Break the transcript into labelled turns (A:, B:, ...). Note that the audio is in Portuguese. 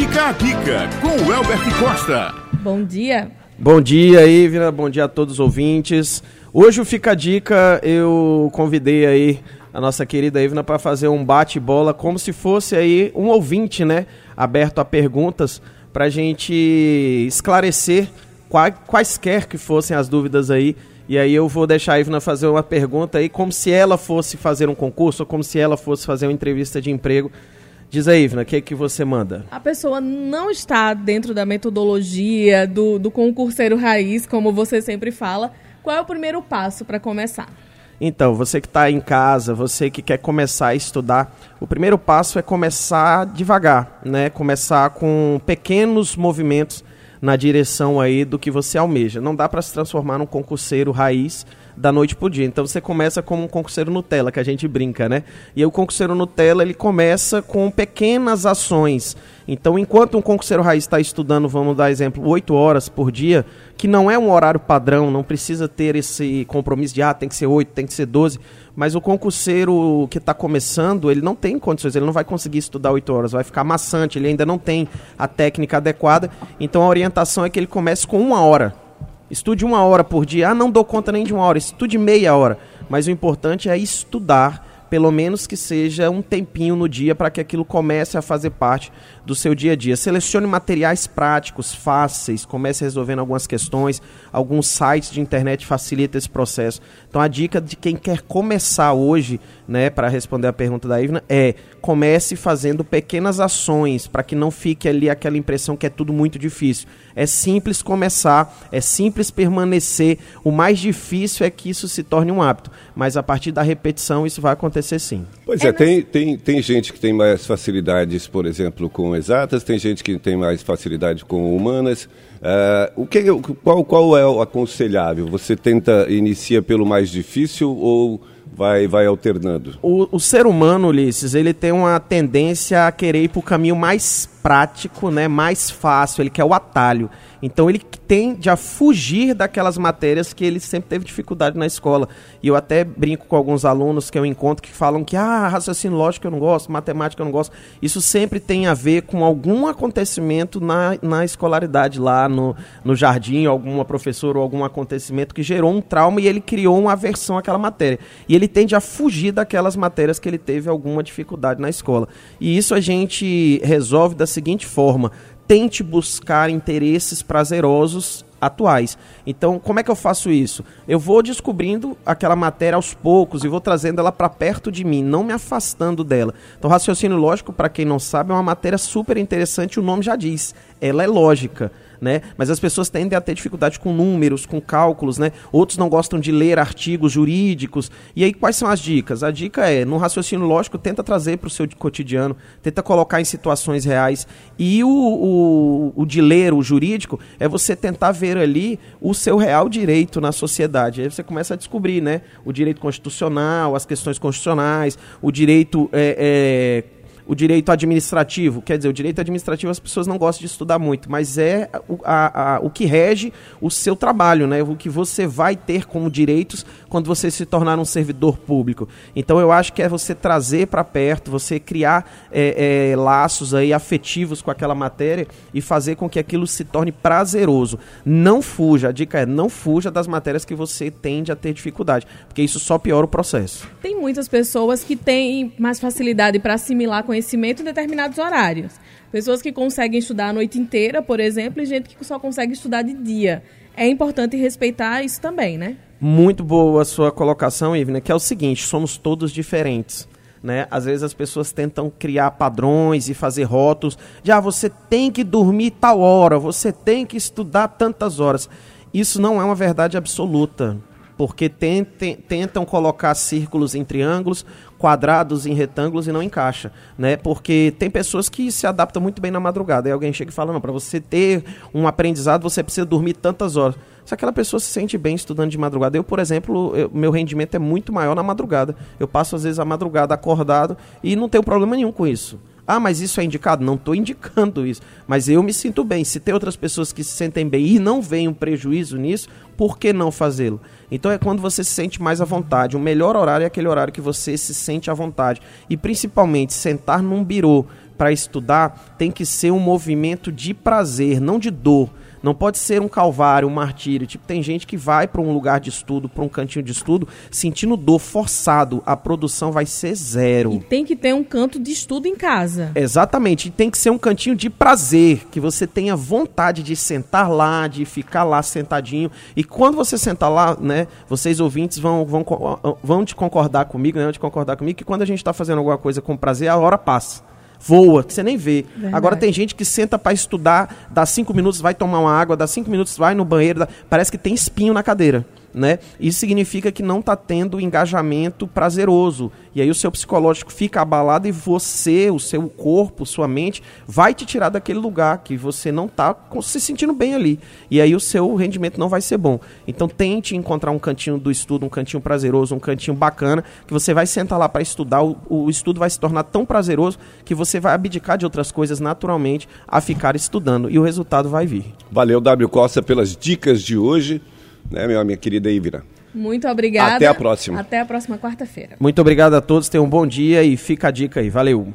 A: Fica a dica com o Elbert Costa.
B: Bom dia.
C: Bom dia, Ivna. Bom dia a todos os ouvintes. Hoje o Fica a Dica, eu convidei aí a nossa querida Ivna para fazer um bate-bola como se fosse aí um ouvinte, né? Aberto a perguntas para a gente esclarecer quaisquer que fossem as dúvidas aí. E aí eu vou deixar a Ivna fazer uma pergunta aí como se ela fosse fazer um concurso ou como se ela fosse fazer uma entrevista de emprego. Diz aí, Ivna, o que, é que você manda?
B: A pessoa não está dentro da metodologia do, do concurseiro raiz, como você sempre fala. Qual é o primeiro passo para começar?
C: Então, você que está em casa, você que quer começar a estudar, o primeiro passo é começar devagar, né? Começar com pequenos movimentos na direção aí do que você almeja. Não dá para se transformar num concurseiro raiz da noite pro dia. Então você começa como um concurseiro Nutella, que a gente brinca, né? E aí o concurseiro Nutella, ele começa com pequenas ações. Então, enquanto um concurseiro raiz está estudando, vamos dar exemplo, 8 horas por dia, que não é um horário padrão, não precisa ter esse compromisso de, ah, tem que ser 8, tem que ser 12, mas o concurseiro que está começando, ele não tem condições, ele não vai conseguir estudar 8 horas, vai ficar maçante, ele ainda não tem a técnica adequada, então a orientação é que ele comece com uma hora. Estude uma hora por dia. Ah, não dou conta nem de uma hora. Estude meia hora. Mas o importante é estudar pelo menos que seja um tempinho no dia para que aquilo comece a fazer parte do seu dia a dia. Selecione materiais práticos, fáceis, comece resolvendo algumas questões. Alguns sites de internet facilitam esse processo. Então a dica de quem quer começar hoje, né, para responder a pergunta da Ivna, é comece fazendo pequenas ações para que não fique ali aquela impressão que é tudo muito difícil. É simples começar, é simples permanecer. O mais difícil é que isso se torne um hábito, mas a partir da repetição isso vai acontecer sim.
D: Pois é, é tem, tem, tem gente que tem mais facilidades, por exemplo, com exatas, tem gente que tem mais facilidade com humanas. Uh, o que, qual, qual é o aconselhável? Você tenta, inicia pelo mais difícil ou vai, vai alternando?
C: O, o ser humano, Ulisses, ele tem uma tendência a querer ir para o caminho mais prático, né, mais fácil, ele quer o atalho. Então ele tende a fugir daquelas matérias que ele sempre teve dificuldade na escola. E eu até brinco com alguns alunos que eu encontro que falam que ah, raciocínio lógico eu não gosto, matemática eu não gosto. Isso sempre tem a ver com algum acontecimento na, na escolaridade lá no, no jardim, alguma professora ou algum acontecimento que gerou um trauma e ele criou uma aversão àquela matéria. E ele tende a fugir daquelas matérias que ele teve alguma dificuldade na escola. E isso a gente resolve da seguinte forma: tente buscar interesses prazerosos atuais. Então, como é que eu faço isso? Eu vou descobrindo aquela matéria aos poucos e vou trazendo ela para perto de mim, não me afastando dela. Então, raciocínio lógico, para quem não sabe, é uma matéria super interessante, o nome já diz. Ela é lógica né? Mas as pessoas tendem a ter dificuldade com números, com cálculos, né? Outros não gostam de ler artigos jurídicos. E aí, quais são as dicas? A dica é, no raciocínio lógico, tenta trazer para o seu cotidiano, tenta colocar em situações reais. E o, o, o de ler, o jurídico, é você tentar ver ali o seu real direito na sociedade. Aí você começa a descobrir, né? O direito constitucional, as questões constitucionais, o direito. É, é, o direito administrativo. Quer dizer, o direito administrativo as pessoas não gostam de estudar muito, mas é o, a, a, o que rege o seu trabalho, né? o que você vai ter como direitos quando você se tornar um servidor público. Então eu acho que é você trazer para perto, você criar é, é, laços aí afetivos com aquela matéria e fazer com que aquilo se torne prazeroso. Não fuja, a dica é não fuja das matérias que você tende a ter dificuldade, porque isso só piora o processo.
B: Tem muitas pessoas que têm mais facilidade para assimilar conhecimento conhecimento em determinados horários. Pessoas que conseguem estudar a noite inteira, por exemplo, e gente que só consegue estudar de dia. É importante respeitar isso também, né?
C: Muito boa a sua colocação, Ivna, que é o seguinte, somos todos diferentes. Né? Às vezes as pessoas tentam criar padrões e fazer rótulos de ah, você tem que dormir tal hora, você tem que estudar tantas horas. Isso não é uma verdade absoluta porque tentem, tentam colocar círculos em triângulos, quadrados em retângulos e não encaixa, né? Porque tem pessoas que se adaptam muito bem na madrugada. Aí alguém chega e fala: "Não, para você ter um aprendizado, você precisa dormir tantas horas". Se aquela pessoa se sente bem estudando de madrugada, eu, por exemplo, eu, meu rendimento é muito maior na madrugada. Eu passo às vezes a madrugada acordado e não tenho problema nenhum com isso. Ah, mas isso é indicado? Não estou indicando isso. Mas eu me sinto bem. Se tem outras pessoas que se sentem bem e não veem um prejuízo nisso, por que não fazê-lo? Então é quando você se sente mais à vontade. O melhor horário é aquele horário que você se sente à vontade. E principalmente sentar num birô para estudar tem que ser um movimento de prazer, não de dor. Não pode ser um calvário, um martírio. Tipo, tem gente que vai para um lugar de estudo, para um cantinho de estudo, sentindo dor forçado. A produção vai ser zero.
B: E tem que ter um canto de estudo em casa.
C: Exatamente. E tem que ser um cantinho de prazer, que você tenha vontade de sentar lá, de ficar lá sentadinho. E quando você sentar lá, né, vocês ouvintes vão, vão, vão te concordar comigo, né, vão te concordar comigo, que quando a gente está fazendo alguma coisa com prazer, a hora passa voa, que você nem vê. Verdade. Agora tem gente que senta para estudar, dá cinco minutos, vai tomar uma água, dá cinco minutos, vai no banheiro, dá... parece que tem espinho na cadeira né? Isso significa que não está tendo engajamento prazeroso. E aí o seu psicológico fica abalado e você, o seu corpo, sua mente, vai te tirar daquele lugar que você não está se sentindo bem ali. E aí o seu rendimento não vai ser bom. Então tente encontrar um cantinho do estudo, um cantinho prazeroso, um cantinho bacana, que você vai sentar lá para estudar. O, o estudo vai se tornar tão prazeroso que você vai abdicar de outras coisas naturalmente a ficar estudando. E o resultado vai vir.
D: Valeu, W. Costa, pelas dicas de hoje né, minha, minha querida Ivira?
B: Muito obrigada.
D: Até a próxima.
B: Até a próxima quarta-feira.
C: Muito obrigado a todos, tenham um bom dia e fica a dica aí. Valeu.